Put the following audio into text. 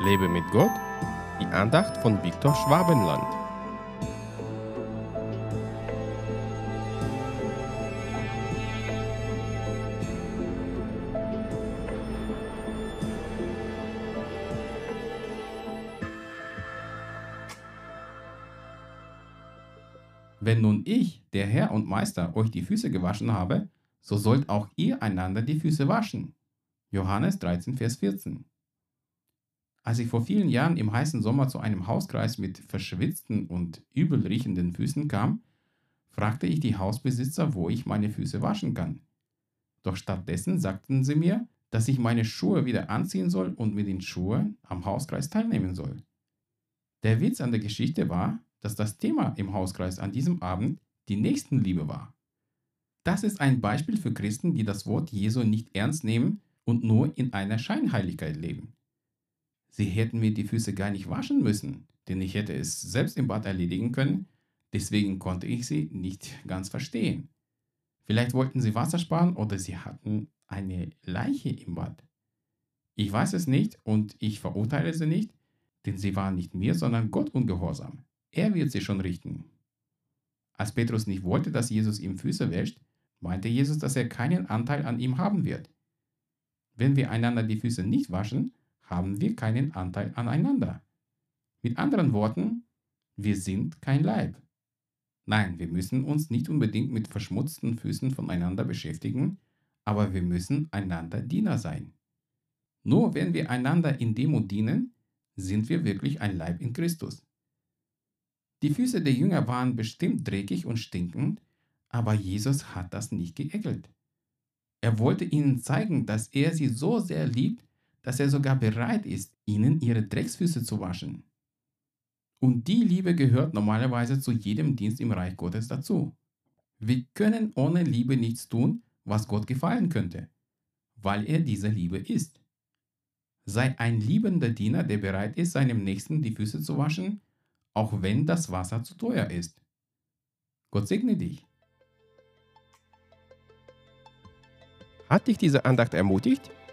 Lebe mit Gott, die Andacht von Viktor Schwabenland. Wenn nun ich, der Herr und Meister, euch die Füße gewaschen habe, so sollt auch ihr einander die Füße waschen. Johannes 13, Vers 14. Als ich vor vielen Jahren im heißen Sommer zu einem Hauskreis mit verschwitzten und übel riechenden Füßen kam, fragte ich die Hausbesitzer, wo ich meine Füße waschen kann. Doch stattdessen sagten sie mir, dass ich meine Schuhe wieder anziehen soll und mit den Schuhen am Hauskreis teilnehmen soll. Der Witz an der Geschichte war, dass das Thema im Hauskreis an diesem Abend die Nächstenliebe war. Das ist ein Beispiel für Christen, die das Wort Jesu nicht ernst nehmen und nur in einer Scheinheiligkeit leben. Sie hätten mir die Füße gar nicht waschen müssen, denn ich hätte es selbst im Bad erledigen können, deswegen konnte ich sie nicht ganz verstehen. Vielleicht wollten sie Wasser sparen oder sie hatten eine Leiche im Bad. Ich weiß es nicht und ich verurteile sie nicht, denn sie waren nicht mir, sondern Gott ungehorsam. Er wird sie schon richten. Als Petrus nicht wollte, dass Jesus ihm Füße wäscht, meinte Jesus, dass er keinen Anteil an ihm haben wird. Wenn wir einander die Füße nicht waschen, haben wir keinen Anteil aneinander. Mit anderen Worten, wir sind kein Leib. Nein, wir müssen uns nicht unbedingt mit verschmutzten Füßen voneinander beschäftigen, aber wir müssen einander Diener sein. Nur wenn wir einander in Demut dienen, sind wir wirklich ein Leib in Christus. Die Füße der Jünger waren bestimmt dreckig und stinkend, aber Jesus hat das nicht geekelt. Er wollte ihnen zeigen, dass er sie so sehr liebt, dass er sogar bereit ist, ihnen ihre Drecksfüße zu waschen. Und die Liebe gehört normalerweise zu jedem Dienst im Reich Gottes dazu. Wir können ohne Liebe nichts tun, was Gott gefallen könnte, weil er diese Liebe ist. Sei ein liebender Diener, der bereit ist, seinem Nächsten die Füße zu waschen, auch wenn das Wasser zu teuer ist. Gott segne dich. Hat dich diese Andacht ermutigt?